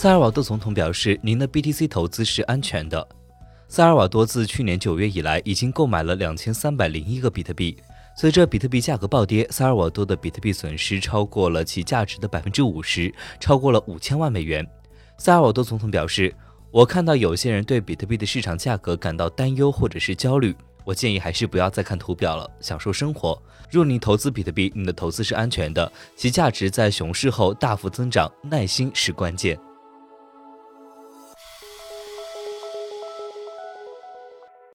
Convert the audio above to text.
萨尔瓦多总统表示您的 btc 投资是安全的。萨尔瓦多自去年九月以来已经购买了两千三百零一个比特币。随着比特币价格暴跌萨尔瓦多的比特币损失超过了其价值的百分之五十超过了五千万美元。萨尔瓦多总统表示我看到有些人对比特币的市场价格感到担忧或者是焦虑。我建议还是不要再看图表了享受生活。若你投资比特币你的投资是安全的其价值在熊市后大幅增长耐心是关键。